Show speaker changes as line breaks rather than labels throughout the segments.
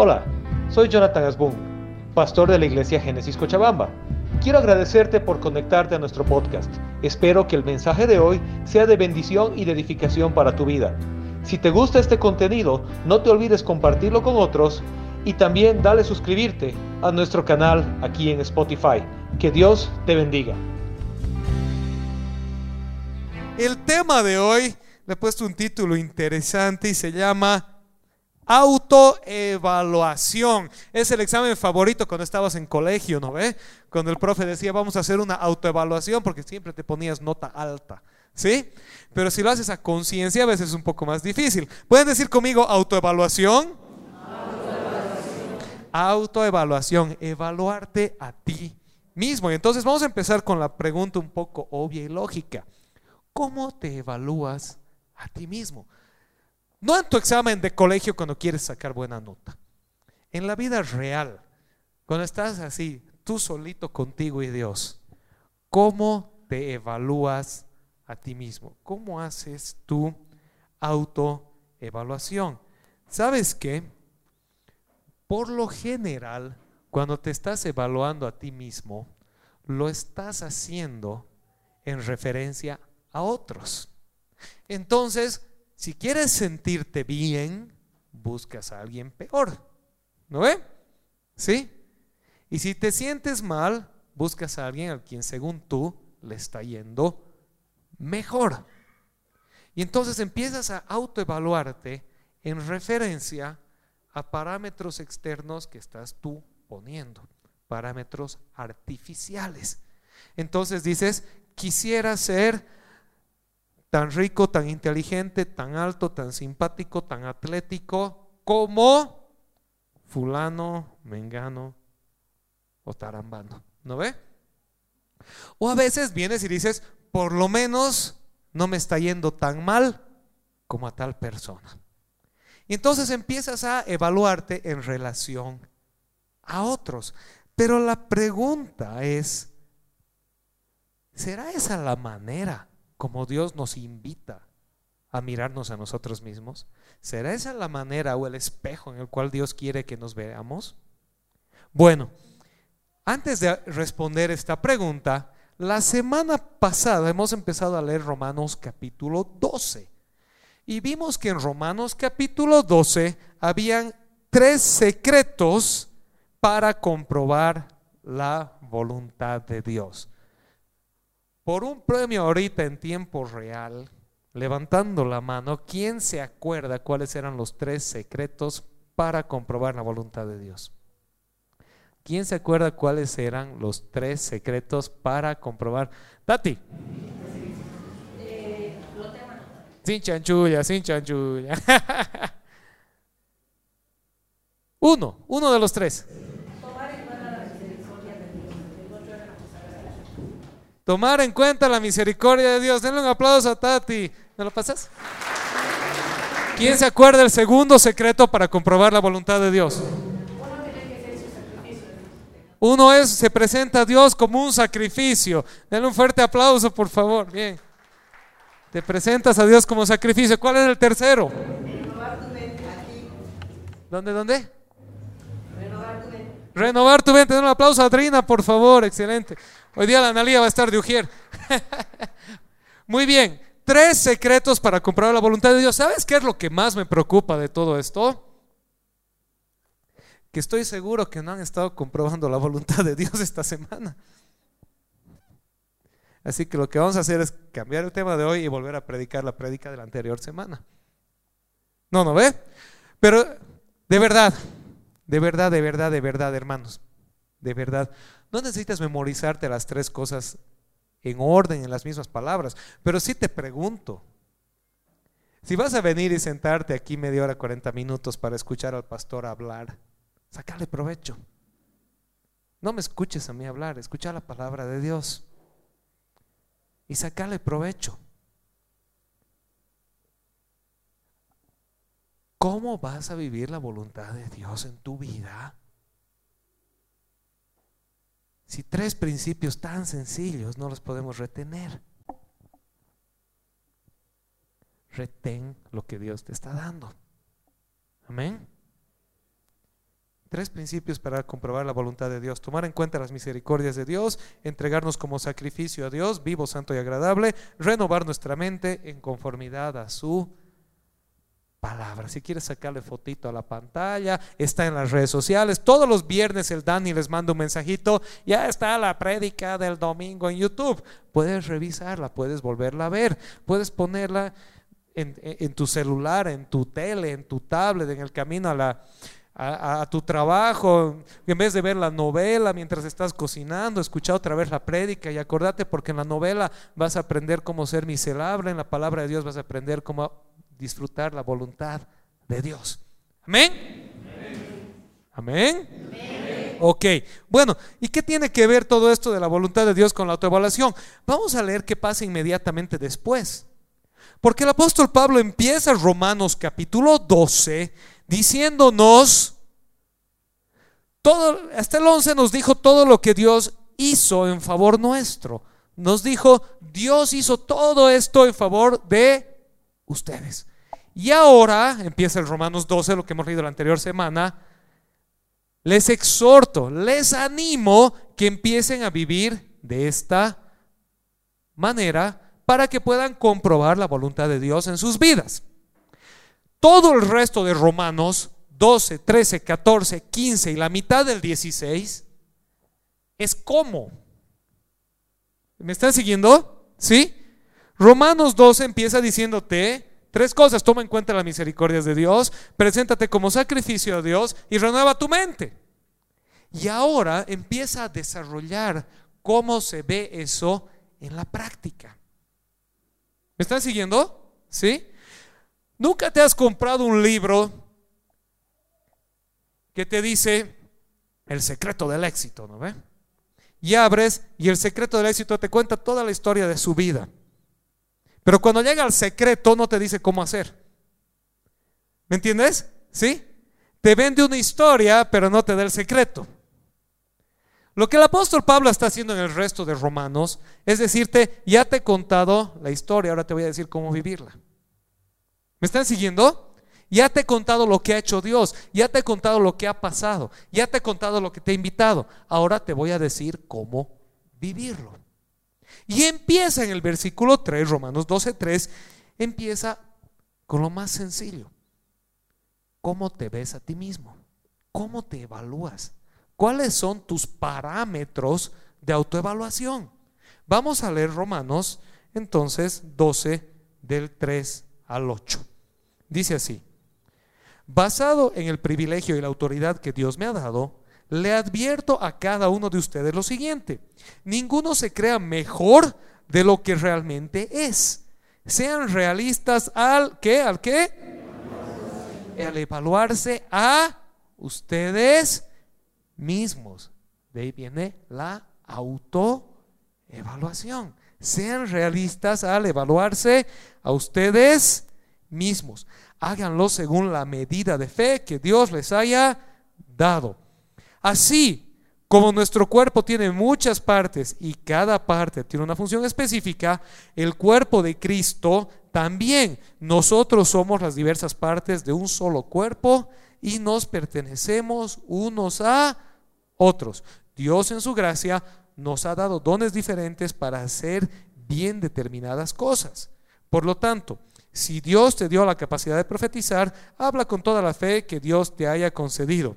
Hola, soy Jonathan Asbun, pastor de la iglesia Génesis Cochabamba. Quiero agradecerte por conectarte a nuestro podcast. Espero que el mensaje de hoy sea de bendición y de edificación para tu vida. Si te gusta este contenido, no te olvides compartirlo con otros y también dale suscribirte a nuestro canal aquí en Spotify. Que Dios te bendiga.
El tema de hoy le he puesto un título interesante y se llama Autoevaluación. Es el examen favorito cuando estabas en colegio, ¿no ve? Cuando el profe decía, vamos a hacer una autoevaluación porque siempre te ponías nota alta. ¿Sí? Pero si lo haces a conciencia, a veces es un poco más difícil. ¿Pueden decir conmigo autoevaluación? Autoevaluación. Autoevaluación. Evaluarte a ti mismo. Y entonces vamos a empezar con la pregunta un poco obvia y lógica. ¿Cómo te evalúas a ti mismo? No en tu examen de colegio cuando quieres sacar buena nota. En la vida real, cuando estás así, tú solito contigo y Dios, ¿cómo te evalúas a ti mismo? ¿Cómo haces tu autoevaluación? ¿Sabes qué? Por lo general, cuando te estás evaluando a ti mismo, lo estás haciendo en referencia a otros. Entonces, si quieres sentirte bien, buscas a alguien peor. ¿No ve? ¿Sí? Y si te sientes mal, buscas a alguien a quien según tú le está yendo mejor. Y entonces empiezas a autoevaluarte en referencia a parámetros externos que estás tú poniendo, parámetros artificiales. Entonces dices, quisiera ser tan rico, tan inteligente, tan alto, tan simpático, tan atlético como fulano, mengano o tarambano. ¿No ve? O a veces vienes y dices, por lo menos no me está yendo tan mal como a tal persona. Y entonces empiezas a evaluarte en relación a otros. Pero la pregunta es, ¿será esa la manera como Dios nos invita a mirarnos a nosotros mismos? ¿Será esa la manera o el espejo en el cual Dios quiere que nos veamos? Bueno, antes de responder esta pregunta, la semana pasada hemos empezado a leer Romanos capítulo 12 y vimos que en Romanos capítulo 12 habían tres secretos para comprobar la voluntad de Dios. Por un premio ahorita en tiempo real, levantando la mano, ¿quién se acuerda cuáles eran los tres secretos para comprobar la voluntad de Dios? ¿Quién se acuerda cuáles eran los tres secretos para comprobar? Tati. Sin chanchulla, sin chanchulla. uno, uno de los tres. Tomar en cuenta la misericordia de Dios. Denle un aplauso a Tati. ¿Me lo pasas? ¿Quién se acuerda del segundo secreto para comprobar la voluntad de Dios? Uno es, se presenta a Dios como un sacrificio. Denle un fuerte aplauso, por favor. Bien. Te presentas a Dios como sacrificio. ¿Cuál es el tercero? ¿Dónde, dónde? Renovar tu mente. Renovar tu mente. Den un aplauso a Adrina, por favor. Excelente. Hoy día la Analía va a estar de Ujier. Muy bien. Tres secretos para comprobar la voluntad de Dios. ¿Sabes qué es lo que más me preocupa de todo esto? que estoy seguro que no han estado comprobando la voluntad de Dios esta semana. Así que lo que vamos a hacer es cambiar el tema de hoy y volver a predicar la prédica de la anterior semana. No, ¿no ve? Pero de verdad, de verdad, de verdad, de verdad, hermanos, de verdad, no necesitas memorizarte las tres cosas en orden, en las mismas palabras, pero sí te pregunto, si vas a venir y sentarte aquí media hora, 40 minutos para escuchar al pastor hablar, Sacarle provecho. No me escuches a mí hablar, escucha la palabra de Dios y sacarle provecho. ¿Cómo vas a vivir la voluntad de Dios en tu vida? Si tres principios tan sencillos no los podemos retener. Retén lo que Dios te está dando. Amén. Tres principios para comprobar la voluntad de Dios. Tomar en cuenta las misericordias de Dios, entregarnos como sacrificio a Dios, vivo, santo y agradable, renovar nuestra mente en conformidad a su palabra. Si quieres sacarle fotito a la pantalla, está en las redes sociales. Todos los viernes el Dani les manda un mensajito. Ya está la prédica del domingo en YouTube. Puedes revisarla, puedes volverla a ver, puedes ponerla en, tu celular, en tu tele, en tu tablet, en el camino a a, tu trabajo, en vez de ver la novela mientras estás cocinando, escucha otra vez la prédica y acordate porque en la novela vas a aprender cómo ser miserable, en la palabra de Dios vas a aprender cómo disfrutar la voluntad de Dios. Amén. Amén. Ok, bueno, ¿y qué tiene que ver todo esto de la voluntad de Dios con la autoevaluación? Vamos a leer qué pasa inmediatamente después. Porque el apóstol Pablo empieza Romanos capítulo 12 diciéndonos, todo, hasta el 11 nos dijo todo lo que Dios hizo en favor nuestro. Nos dijo, Dios hizo todo esto en favor de ustedes. Y ahora, empieza el Romanos 12, lo que hemos leído la anterior semana, les exhorto, les animo que empiecen a vivir de esta manera para que puedan comprobar la voluntad de Dios en sus vidas. Todo el resto de Romanos 12, 13, 14, 15 y la mitad del 16 es cómo. ¿Me están siguiendo? ¿Sí? Romanos 12 empieza diciéndote tres cosas. Toma en cuenta las misericordias de Dios, preséntate como sacrificio a Dios y renueva tu mente. Y ahora empieza a desarrollar cómo se ve eso en la práctica. ¿Me están siguiendo? ¿Sí? ¿Nunca te has comprado un libro que te dice el secreto del éxito, ¿no ve? Y abres y el secreto del éxito te cuenta toda la historia de su vida. Pero cuando llega al secreto no te dice cómo hacer. ¿Me entiendes? ¿Sí? Te vende una historia, pero no te da el secreto. Lo que el apóstol Pablo está haciendo en el resto de Romanos es decirte, ya te he contado la historia, ahora te voy a decir cómo vivirla. ¿Me están siguiendo? Ya te he contado lo que ha hecho Dios, ya te he contado lo que ha pasado, ya te he contado lo que te he invitado. Ahora te voy a decir cómo vivirlo. Y empieza en el versículo 3, Romanos 12, 3, empieza con lo más sencillo. ¿Cómo te ves a ti mismo? ¿Cómo te evalúas? ¿Cuáles son tus parámetros de autoevaluación? Vamos a leer Romanos entonces 12 del 3 al 8. Dice así, basado en el privilegio y la autoridad que Dios me ha dado, le advierto a cada uno de ustedes lo siguiente, ninguno se crea mejor de lo que realmente es. Sean realistas al que, al qué? Al evaluarse a ustedes mismos. De ahí viene la autoevaluación. Sean realistas al evaluarse a ustedes mismos. Háganlo según la medida de fe que Dios les haya dado. Así como nuestro cuerpo tiene muchas partes y cada parte tiene una función específica, el cuerpo de Cristo también. Nosotros somos las diversas partes de un solo cuerpo y nos pertenecemos unos a otros. Dios en su gracia nos ha dado dones diferentes para hacer bien determinadas cosas. Por lo tanto, si Dios te dio la capacidad de profetizar, habla con toda la fe que Dios te haya concedido.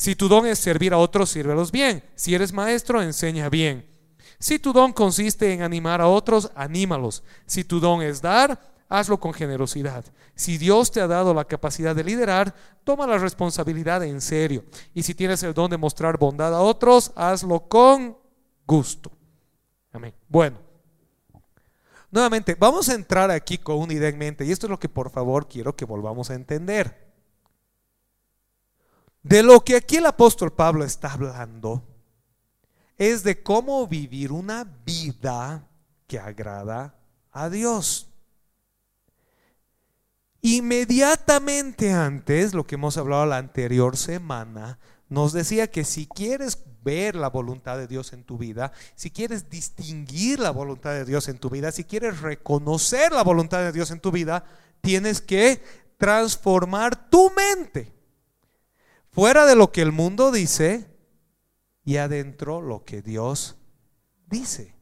Si tu don es servir a otros, sírvelos bien. Si eres maestro, enseña bien. Si tu don consiste en animar a otros, anímalos. Si tu don es dar, hazlo con generosidad. Si Dios te ha dado la capacidad de liderar, toma la responsabilidad en serio. Y si tienes el don de mostrar bondad a otros, hazlo con gusto. Amén. Bueno, nuevamente, vamos a entrar aquí con una idea en mente. Y esto es lo que por favor quiero que volvamos a entender. De lo que aquí el apóstol Pablo está hablando es de cómo vivir una vida que agrada a Dios. Inmediatamente antes, lo que hemos hablado la anterior semana, nos decía que si quieres ver la voluntad de Dios en tu vida, si quieres distinguir la voluntad de Dios en tu vida, si quieres reconocer la voluntad de Dios en tu vida, tienes que transformar tu mente. Fuera de lo que el mundo dice y adentro lo que Dios dice.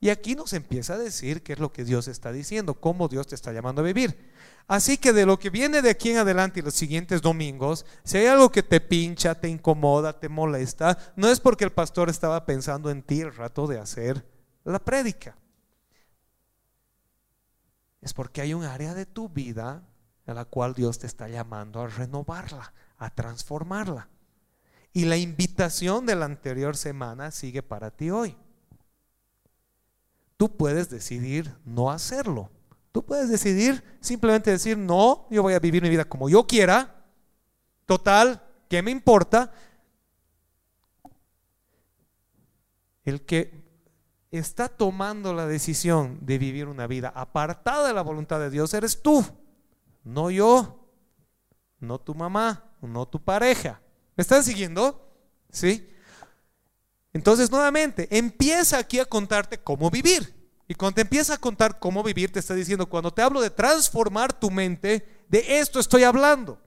Y aquí nos empieza a decir qué es lo que Dios está diciendo, cómo Dios te está llamando a vivir. Así que de lo que viene de aquí en adelante y los siguientes domingos, si hay algo que te pincha, te incomoda, te molesta, no es porque el pastor estaba pensando en ti el rato de hacer la prédica. Es porque hay un área de tu vida en la cual Dios te está llamando a renovarla, a transformarla. Y la invitación de la anterior semana sigue para ti hoy. Tú puedes decidir no hacerlo. Tú puedes decidir simplemente decir, no, yo voy a vivir mi vida como yo quiera. Total, ¿qué me importa? El que está tomando la decisión de vivir una vida apartada de la voluntad de Dios eres tú, no yo, no tu mamá, no tu pareja. ¿Me están siguiendo? ¿Sí? Entonces, nuevamente, empieza aquí a contarte cómo vivir. Y cuando te empieza a contar cómo vivir, te está diciendo, cuando te hablo de transformar tu mente, de esto estoy hablando.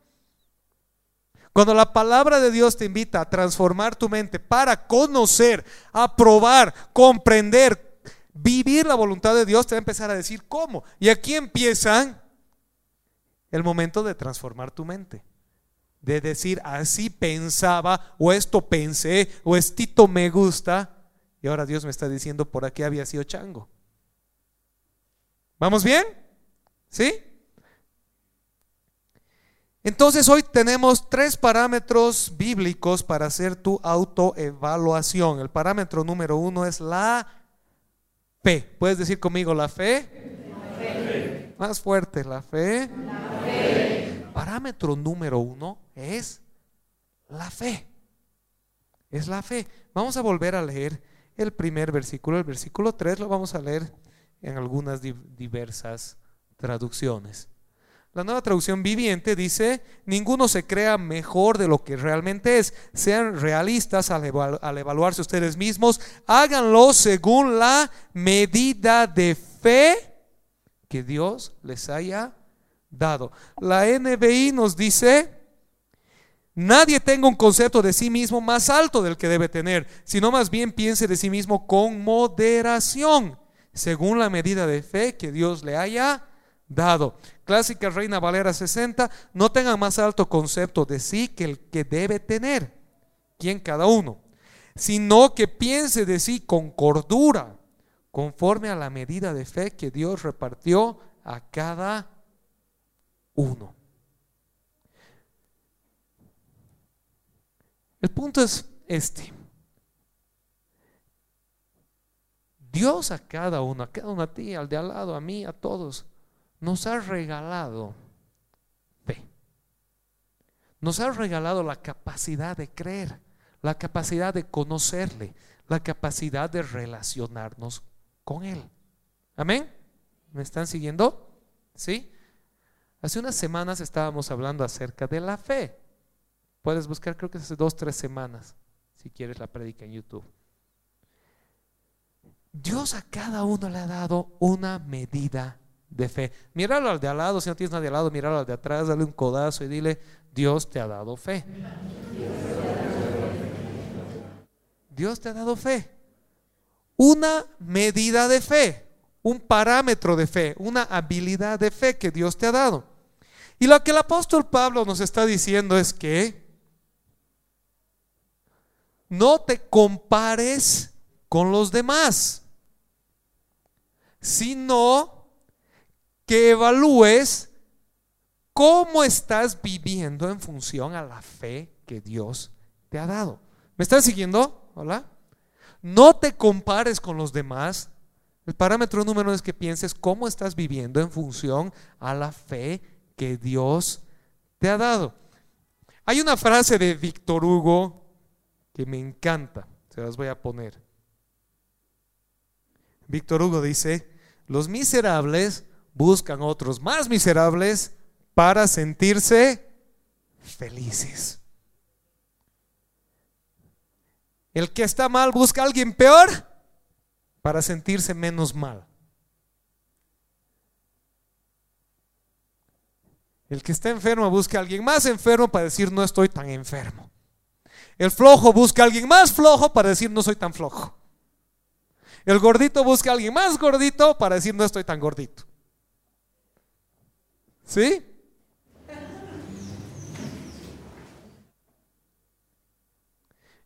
Cuando la palabra de Dios te invita a transformar tu mente para conocer, aprobar, comprender, vivir la voluntad de Dios, te va a empezar a decir cómo. Y aquí empieza el momento de transformar tu mente. De decir, así pensaba, o esto pensé, o estito me gusta. Y ahora Dios me está diciendo, por aquí había sido chango. ¿Vamos bien? ¿Sí? Entonces hoy tenemos tres parámetros bíblicos para hacer tu autoevaluación. El parámetro número uno es la fe. ¿Puedes decir conmigo la fe? Más fuerte, la fe. la fe. Parámetro número uno es la fe. Es la fe. Vamos a volver a leer el primer versículo. El versículo 3 lo vamos a leer en algunas diversas traducciones. La nueva traducción viviente dice, ninguno se crea mejor de lo que realmente es. Sean realistas al, evaluarse ustedes mismos. Háganlo según la medida de fe que Dios les haya dado. La NBI nos dice, nadie tenga un concepto de sí mismo más alto del que debe tener, sino más bien piense de sí mismo con moderación según la medida de fe que Dios le haya dado. Clásica Reina Valera 60, no tenga más alto concepto de sí que el que debe tener, quien cada uno, sino que piense de sí con cordura, conforme a la medida de fe que Dios repartió a cada uno. El punto es este. Dios a cada uno, a cada uno, a ti, al de al lado, a mí, a todos, nos ha regalado fe. Nos ha regalado la capacidad de creer, la capacidad de conocerle, la capacidad de relacionarnos con Él. Amén. ¿Me están siguiendo? ¿Sí? Hace unas semanas estábamos hablando acerca de la fe. Puedes buscar, creo que hace dos, tres semanas, si quieres la predica en YouTube. Dios a cada uno le ha dado una medida de fe. Míralo al de al lado, si no tienes nadie al lado, míralo al de atrás, dale un codazo y dile, Dios te ha dado fe. Dios te ha dado fe. Una medida de fe, un parámetro de fe, una habilidad de fe que Dios te ha dado. Y lo que el apóstol Pablo nos está diciendo es que no te compares con los demás sino que evalúes cómo estás viviendo en función a la fe que Dios te ha dado. ¿Me estás siguiendo? Hola. No te compares con los demás. El parámetro número es que pienses cómo estás viviendo en función a la fe que Dios te ha dado. Hay una frase de Víctor Hugo que me encanta, se las voy a poner. Víctor Hugo dice, los miserables buscan otros más miserables para sentirse felices. El que está mal busca a alguien peor para sentirse menos mal. El que está enfermo busca a alguien más enfermo para decir no estoy tan enfermo. El flojo busca a alguien más flojo para decir no soy tan flojo. El gordito busca a alguien más gordito para decir no estoy tan gordito. ¿Sí?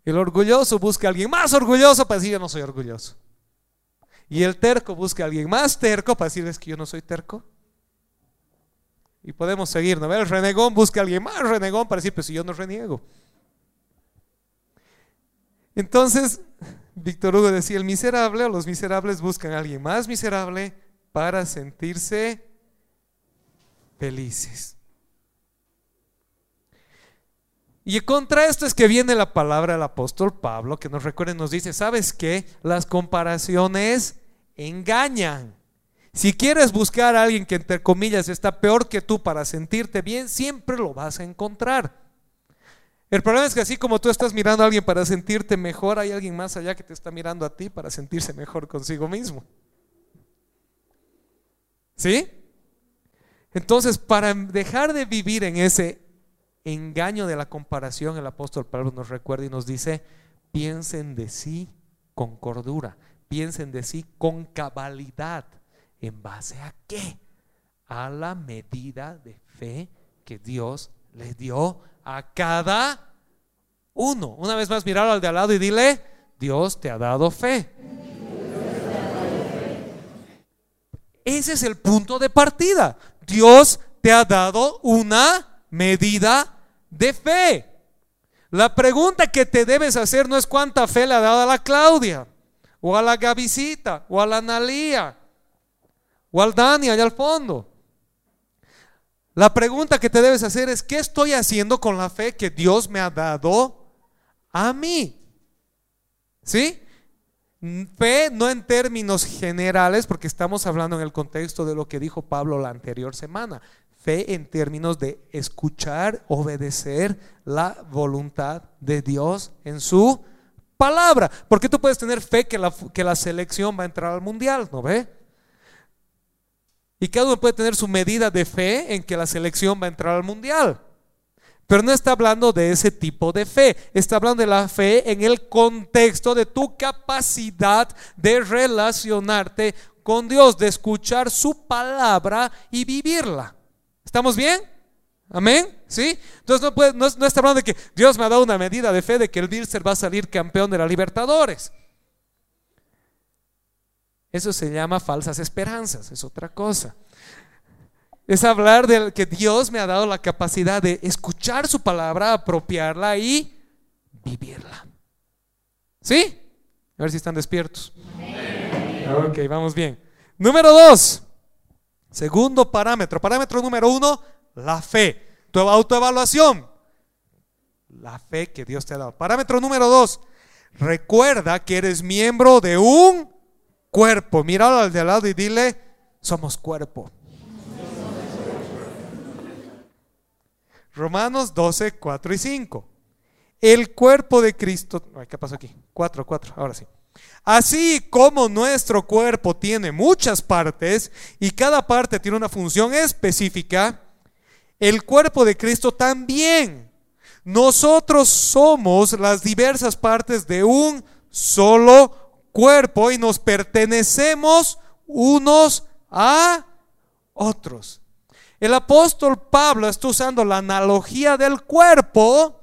El orgulloso busca a alguien más orgulloso para decir yo no soy orgulloso. Y el terco busca a alguien más terco para decir es que yo no soy terco. Y podemos seguir, ¿no? El renegón busca a alguien más renegón para decir, pues si yo no reniego. Entonces, Víctor Hugo decía, el miserable o los miserables buscan a alguien más miserable para sentirse felices. Y contra esto es que viene la palabra del apóstol Pablo, que nos recuerda y nos dice, ¿sabes qué? Las comparaciones engañan. Si quieres buscar a alguien que entre comillas está peor que tú para sentirte bien, siempre lo vas a encontrar. El problema es que así como tú estás mirando a alguien para sentirte mejor, hay alguien más allá que te está mirando a ti para sentirse mejor consigo mismo. ¿Sí? Entonces, para dejar de vivir en ese engaño de la comparación, el apóstol Pablo nos recuerda y nos dice, piensen de sí con cordura, piensen de sí con cabalidad ¿En base a qué? A la medida de fe que Dios le dio a cada uno. Una vez más, mirar al de al lado y dile, Dios te ha dado fe. Ese es el punto de partida. Dios te ha dado una medida de fe. La pregunta que te debes hacer no es cuánta fe le ha dado a la Claudia, o a la Gavisita, o a la Analía, o al Dani allá al fondo. La pregunta que te debes hacer es, ¿qué estoy haciendo con la fe que Dios me ha dado a mí? ¿Sí? Fe no en términos generales, porque estamos hablando en el contexto de lo que dijo Pablo la anterior semana. Fe en términos de escuchar, obedecer la voluntad de Dios en su palabra. Porque tú puedes tener fe que la, que la selección va a entrar al mundial, ¿no ve? Y cada uno puede tener su medida de fe en que la selección va a entrar al mundial. Pero no está hablando de ese tipo de fe, está hablando de la fe en el contexto de tu capacidad de relacionarte con Dios, de escuchar su palabra y vivirla. ¿Estamos bien? Amén. ¿Sí? Entonces no, puede, no, está hablando de que Dios me ha dado una medida de fe de que el Bilser va a salir campeón de la Libertadores. Eso se llama falsas esperanzas, es otra cosa. Es hablar de que Dios me ha dado la capacidad de escuchar su palabra, apropiarla y vivirla. ¿Sí? A ver si están despiertos. Ok, vamos bien. Número dos, segundo parámetro. Parámetro número uno, la fe. Tu autoevaluación. La fe que Dios te ha dado. Parámetro número dos, recuerda que eres miembro de un cuerpo. Míralo al de al lado y dile, somos cuerpo. Romanos 12, 4 y 5. El cuerpo de Cristo, ¿qué pasó aquí? 4, 4, ahora sí. Así como nuestro cuerpo tiene muchas partes y cada parte tiene una función específica, el cuerpo de Cristo también. Nosotros somos las diversas partes de un solo cuerpo y nos pertenecemos unos a otros. El apóstol Pablo está usando la analogía del cuerpo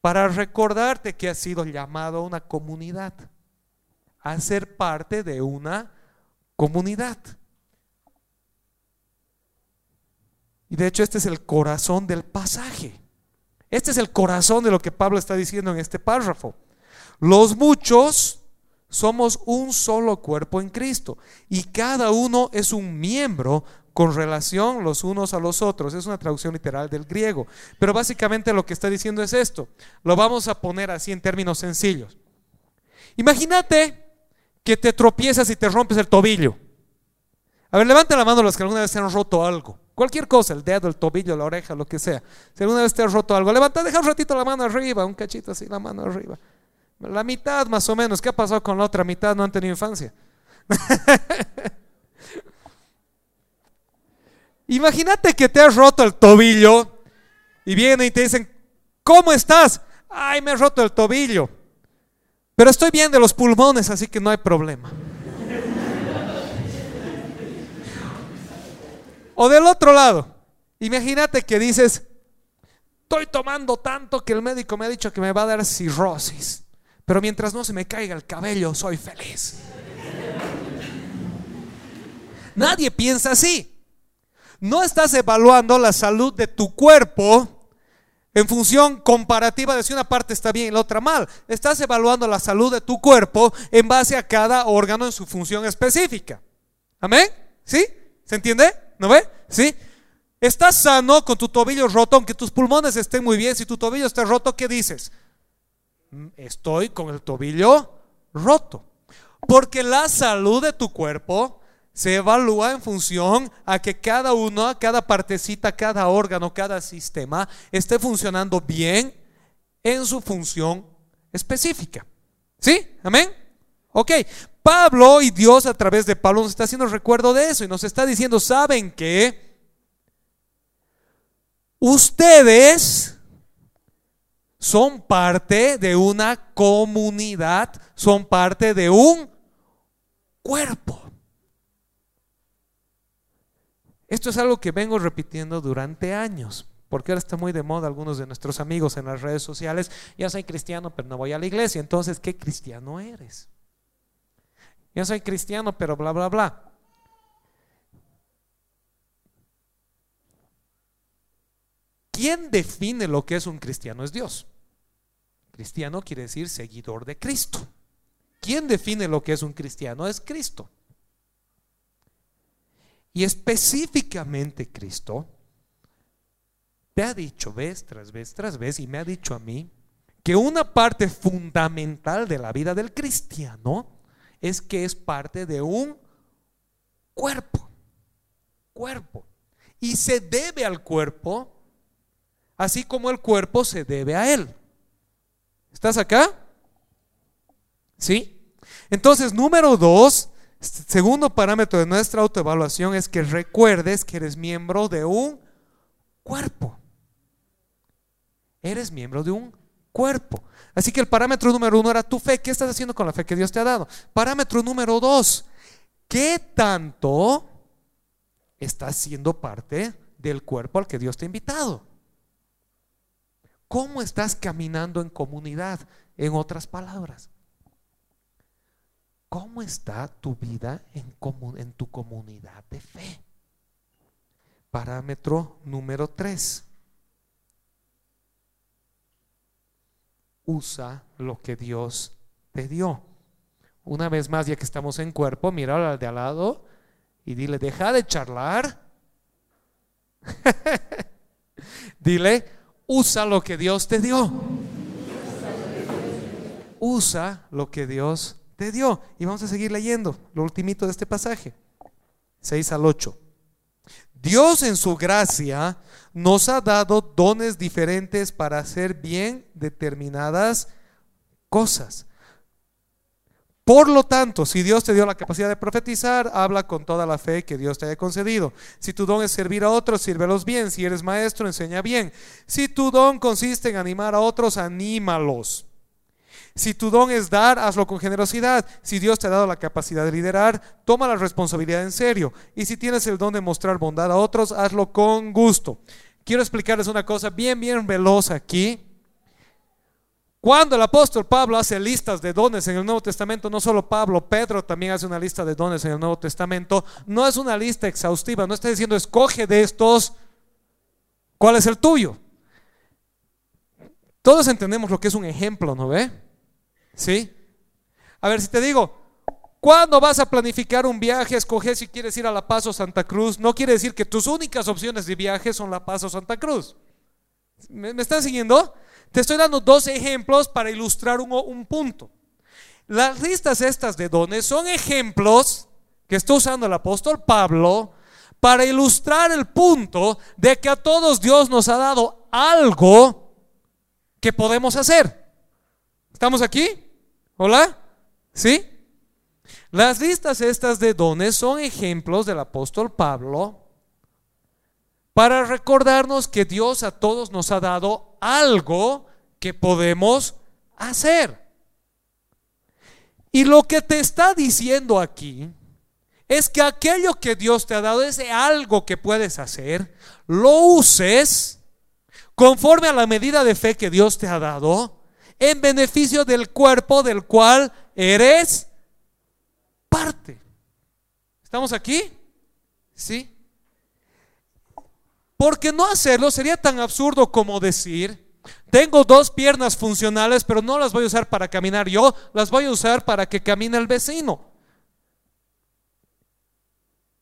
para recordarte que has sido llamado a una comunidad, a ser parte de una comunidad. Y de hecho este es el corazón del pasaje. Este es el corazón de lo que Pablo está diciendo en este párrafo. Los muchos somos un solo cuerpo en Cristo y cada uno es un miembro con relación los unos a los otros. Es una traducción literal del griego. Pero básicamente lo que está diciendo es esto. Lo vamos a poner así en términos sencillos. Imagínate que te tropiezas y te rompes el tobillo. A ver, levanta la mano los que alguna vez se han roto algo. Cualquier cosa, el dedo, el tobillo, la oreja, lo que sea. Si alguna vez te has roto algo, levanta, deja un ratito la mano arriba, un cachito así, la mano arriba. La mitad más o menos. ¿Qué ha pasado con la otra mitad? No han tenido infancia. Imagínate que te has roto el tobillo y vienen y te dicen, ¿cómo estás? Ay, me he roto el tobillo. Pero estoy bien de los pulmones, así que no hay problema. O del otro lado, imagínate que dices, estoy tomando tanto que el médico me ha dicho que me va a dar cirrosis, pero mientras no se me caiga el cabello, soy feliz. Nadie piensa así. No estás evaluando la salud de tu cuerpo en función comparativa de si una parte está bien y la otra mal. Estás evaluando la salud de tu cuerpo en base a cada órgano en su función específica. ¿Amén? ¿Sí? ¿Se entiende? ¿No ve? ¿Sí? Estás sano con tu tobillo roto, aunque tus pulmones estén muy bien. Si tu tobillo está roto, ¿qué dices? Mm, estoy con el tobillo roto. Porque la salud de tu cuerpo se evalúa en función a que cada uno, cada partecita, cada órgano, cada sistema esté funcionando bien en su función específica. ¿Sí? ¿Amén? Ok. Pablo y Dios a través de Pablo nos está haciendo recuerdo de eso y nos está diciendo, ¿saben que Ustedes son parte de una comunidad, son parte de un cuerpo. Esto es algo que vengo repitiendo durante años, porque ahora está muy de moda algunos de nuestros amigos en las redes sociales, ya soy cristiano, pero no voy a la iglesia, entonces, ¿qué cristiano eres? Ya soy cristiano, pero bla, bla, bla. ¿Quién define lo que es un cristiano? Es Dios. Cristiano quiere decir seguidor de Cristo. ¿Quién define lo que es un cristiano? Es Cristo. Y específicamente Cristo te ha dicho vez tras vez tras vez y me ha dicho a mí que una parte fundamental de la vida del cristiano es que es parte de un cuerpo. Cuerpo. Y se debe al cuerpo así como el cuerpo se debe a él. ¿Estás acá? ¿Sí? Entonces, número dos, Segundo parámetro de nuestra autoevaluación es que recuerdes que eres miembro de un cuerpo. Eres miembro de un cuerpo. Así que el parámetro número uno era tu fe. ¿Qué estás haciendo con la fe que Dios te ha dado? Parámetro número dos, ¿qué tanto estás siendo parte del cuerpo al que Dios te ha invitado? ¿Cómo estás caminando en comunidad? En otras palabras. ¿Cómo está tu vida en, tu comunidad de fe? Parámetro número tres. Usa lo que Dios te dio. Una vez más, ya que estamos en cuerpo, mira al de al lado y dile, deja de charlar. dile, usa lo que Dios te dio. Usa lo que Dios dio. Y vamos a seguir leyendo lo ultimito de este pasaje, 6 al 8. Dios en su gracia nos ha dado dones diferentes para hacer bien determinadas cosas. Por lo tanto, si Dios te dio la capacidad de profetizar, habla con toda la fe que Dios te haya concedido. Si tu don es servir a otros, sírvelos bien. Si eres maestro, enseña bien. Si tu don consiste en animar a otros, anímalos. Si tu don es dar, hazlo con generosidad. Si Dios te ha dado la capacidad de liderar, toma la responsabilidad en serio. Y si tienes el don de mostrar bondad a otros, hazlo con gusto. Quiero explicarles una cosa bien, bien veloz aquí. Cuando el apóstol Pablo hace listas de dones en el Nuevo Testamento, no solo Pablo, Pedro también hace una lista de dones en el Nuevo Testamento, no es una lista exhaustiva, no está diciendo escoge de estos cuál es el tuyo. Todos entendemos lo que es un ejemplo, ¿no ve? ¿Sí? A ver, si te digo, ¿cuándo vas a planificar un viaje? Escoge si quieres ir a La Paz o Santa Cruz. No quiere decir que tus únicas opciones de viaje son La Paz o Santa Cruz. ¿Me, me están siguiendo? Te estoy dando dos ejemplos para ilustrar un, un punto. Las listas estas de dones son ejemplos que está usando el apóstol Pablo para ilustrar el punto de que a todos Dios nos ha dado algo que podemos hacer. ¿Estamos aquí? ¿Hola? ¿Sí? Las listas estas de dones son ejemplos del apóstol Pablo para recordarnos que Dios a todos nos ha dado algo que podemos hacer. Y lo que te está diciendo aquí es que aquello que Dios te ha dado, ese algo que puedes hacer, lo uses conforme a la medida de fe que Dios te ha dado, en beneficio del cuerpo del cual eres parte. ¿Estamos aquí? ¿Sí? Porque no hacerlo sería tan absurdo como decir, tengo dos piernas funcionales, pero no las voy a usar para caminar yo, las voy a usar para que camine el vecino.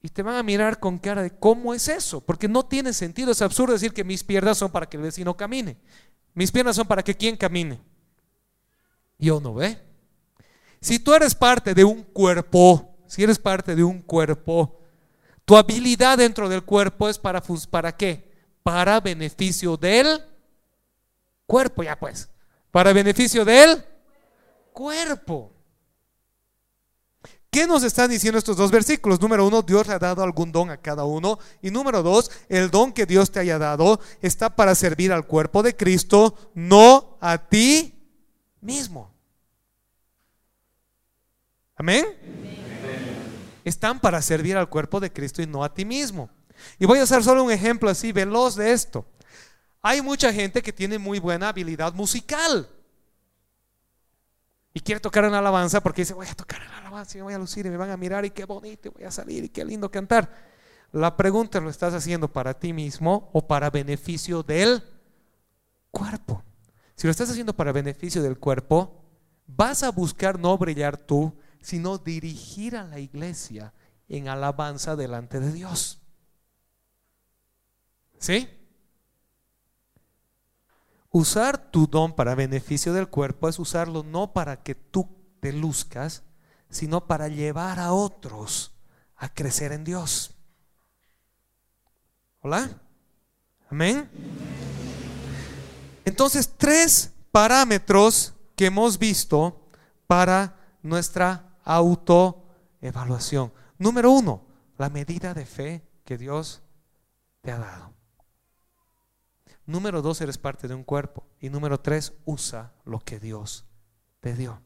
Y te van a mirar con cara de cómo es eso, porque no tiene sentido, es absurdo decir que mis piernas son para que el vecino camine. Mis piernas son para que quien camine. Yo no ve. Si tú eres parte de un cuerpo, si eres parte de un cuerpo, tu habilidad dentro del cuerpo es para, ¿para qué? Para beneficio del cuerpo, ya pues. Para beneficio del cuerpo. ¿Qué nos están diciendo estos dos versículos? Número uno, Dios le ha dado algún don a cada uno. Y número dos, el don que Dios te haya dado está para servir al cuerpo de Cristo, no a ti mismo. Amén. Están para servir al cuerpo de Cristo y no a ti mismo. Y voy a hacer solo un ejemplo así veloz de esto. Hay mucha gente que tiene muy buena habilidad musical. Y quiere tocar en alabanza porque dice, voy a tocar en alabanza y voy a lucir y me van a mirar y qué bonito, y voy a salir y qué lindo cantar. La pregunta, ¿lo estás haciendo para ti mismo o para beneficio del cuerpo? Si lo estás haciendo para beneficio del cuerpo, vas a buscar no brillar tú, sino dirigir a la iglesia en alabanza delante de Dios. ¿Sí? Usar tu don para beneficio del cuerpo es usarlo no para que tú te luzcas, sino para llevar a otros a crecer en Dios. ¿Hola? Amén. Entonces, tres parámetros que hemos visto para nuestra autoevaluación. Número uno, la medida de fe que Dios te ha dado. Número dos, eres parte de un cuerpo. Y número tres, usa lo que Dios te dio.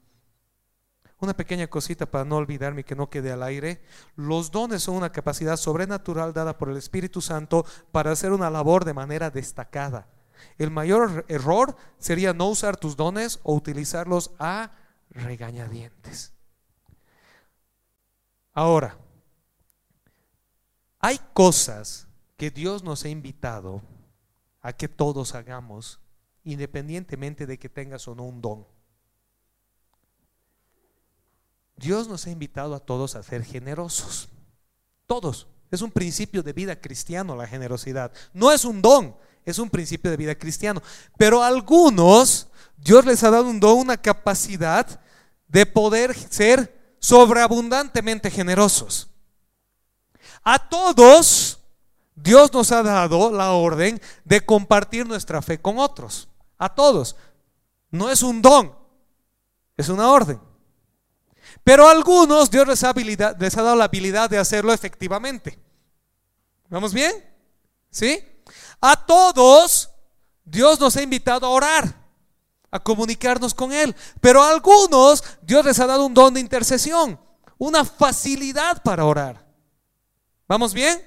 Una pequeña cosita para no olvidarme y que no quede al aire. Los dones son una capacidad sobrenatural dada por el Espíritu Santo para hacer una labor de manera destacada. El mayor error sería no usar tus dones o utilizarlos a regañadientes. Ahora, hay cosas que Dios nos ha invitado a que todos hagamos, independientemente de que tengas o no un don. Dios nos ha invitado a todos a ser generosos. Todos. Es un principio de vida cristiano la generosidad. No es un don, es un principio de vida cristiano. Pero a algunos, Dios les ha dado un don, una capacidad de poder ser sobreabundantemente generosos. A todos Dios nos ha dado la orden de compartir nuestra fe con otros, a todos. No es un don, es una orden. Pero a algunos Dios les ha, les ha dado la habilidad de hacerlo efectivamente. ¿Vamos bien? ¿Sí? A todos Dios nos ha invitado a orar, a comunicarnos con Él. Pero a algunos Dios les ha dado un don de intercesión, una facilidad para orar. ¿Vamos bien?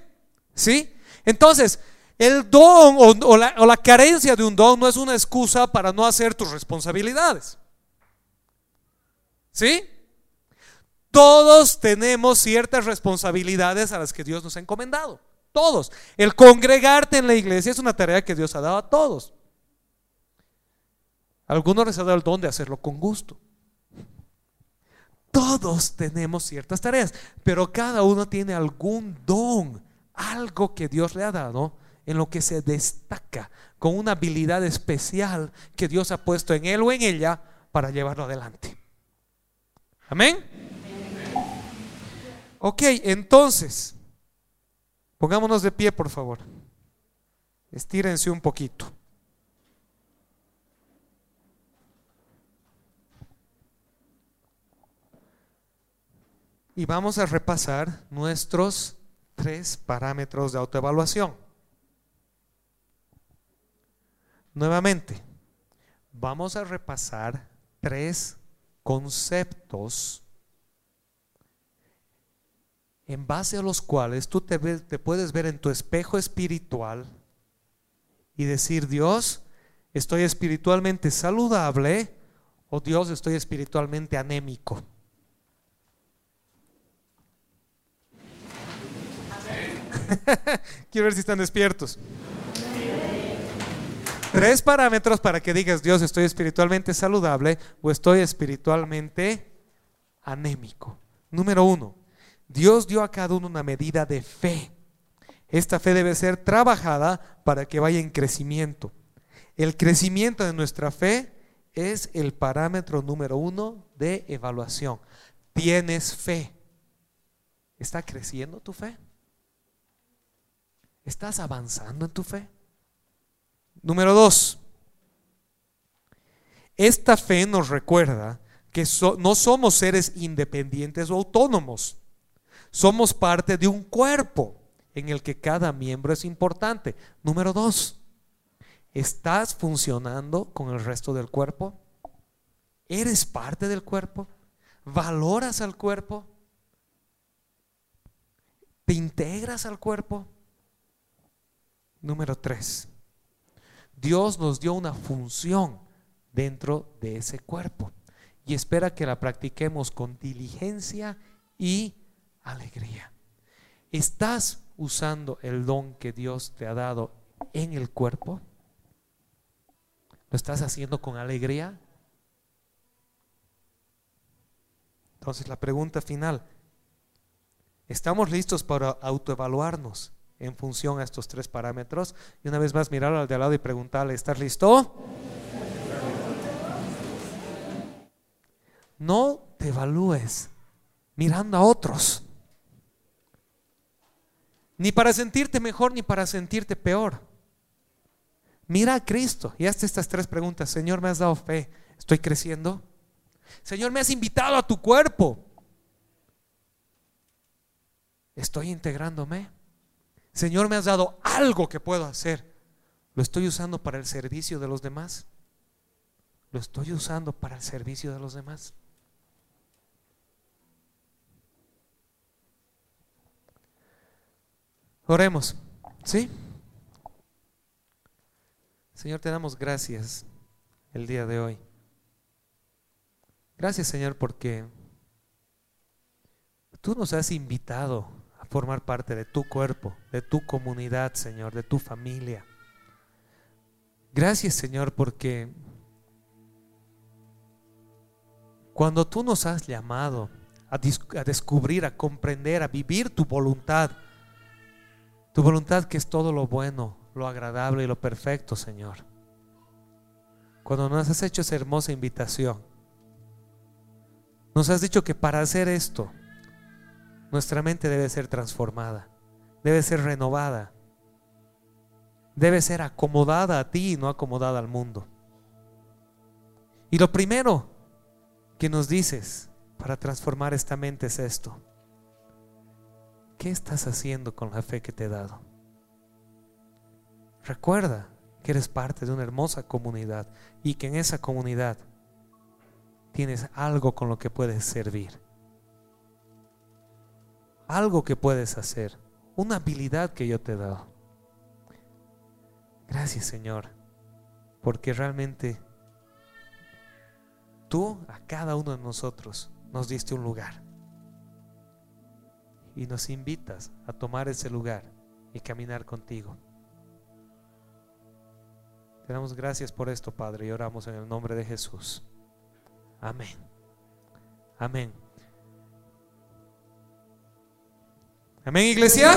¿Sí? Entonces, el don o, la, carencia de un don no es una excusa para no hacer tus responsabilidades. ¿Sí? Todos tenemos ciertas responsabilidades a las que Dios nos ha encomendado. Todos. El congregarte en la iglesia es una tarea que Dios ha dado a todos. algunos les ha dado el don de hacerlo con gusto. Todos tenemos ciertas tareas, pero cada uno tiene algún don algo que Dios le ha dado en lo que se destaca con una habilidad especial que Dios ha puesto en él o en ella para llevarlo adelante. Amén. Ok, entonces, pongámonos de pie, por favor. Estírense un poquito. Y vamos a repasar nuestros tres parámetros de autoevaluación. Nuevamente, vamos a repasar tres conceptos en base a los cuales tú te, puedes ver en tu espejo espiritual y decir, Dios, estoy espiritualmente saludable o Dios, estoy espiritualmente anémico. Quiero ver si están despiertos. Tres parámetros para que digas, Dios, estoy espiritualmente saludable o estoy espiritualmente anémico. Número uno, Dios dio a cada uno una medida de fe. Esta fe debe ser trabajada para que vaya en crecimiento. El crecimiento de nuestra fe es el parámetro número uno de evaluación. Tienes fe. ¿Está creciendo tu fe? ¿Estás avanzando en tu fe? Número dos, esta fe nos recuerda que no somos seres independientes o autónomos. Somos parte de un cuerpo en el que cada miembro es importante. Número dos, ¿estás funcionando con el resto del cuerpo? ¿Eres parte del cuerpo? ¿Valoras al cuerpo? ¿Te integras al cuerpo? Número tres, Dios nos dio una función dentro de ese cuerpo y espera que la practiquemos con diligencia y alegría. ¿Estás usando el don que Dios te ha dado en el cuerpo? ¿Lo estás haciendo con alegría? Entonces la pregunta final, ¿estamos listos para autoevaluarnos? En función a estos tres parámetros. Y una vez más mirar al de al lado y preguntarle, ¿estás listo? No te evalúes mirando a otros. Ni para sentirte mejor ni para sentirte peor. Mira a Cristo y hazte estas tres preguntas. Señor, me has dado fe. ¿Estoy creciendo? Señor, me has invitado a tu cuerpo. ¿Estoy integrándome? Señor, me has dado algo que puedo hacer. ¿Lo estoy usando para el servicio de los demás? ¿Lo estoy usando para el servicio de los demás? Oremos, ¿sí? Señor, te damos gracias el día de hoy. Gracias, Señor, porque tú nos has invitado formar parte de tu cuerpo, de tu comunidad, Señor, de tu familia. Gracias, Señor, porque cuando tú nos has llamado a, descubrir, a comprender, a vivir tu voluntad, tu voluntad que es todo lo bueno, lo agradable y lo perfecto, Señor. Cuando nos has hecho esa hermosa invitación, nos has dicho que para hacer esto, nuestra mente debe ser transformada, debe ser renovada, debe ser acomodada a ti y no acomodada al mundo. Y lo primero que nos dices para transformar esta mente es esto. ¿Qué estás haciendo con la fe que te he dado? Recuerda que eres parte de una hermosa comunidad y que en esa comunidad tienes algo con lo que puedes servir algo que puedes hacer, una habilidad que yo te he dado. Gracias Señor, porque realmente tú a cada uno de nosotros nos diste un lugar y nos invitas a tomar ese lugar y caminar contigo. Te damos gracias por esto, Padre, y oramos en el nombre de Jesús. Amén. Amén. Amén, iglesia.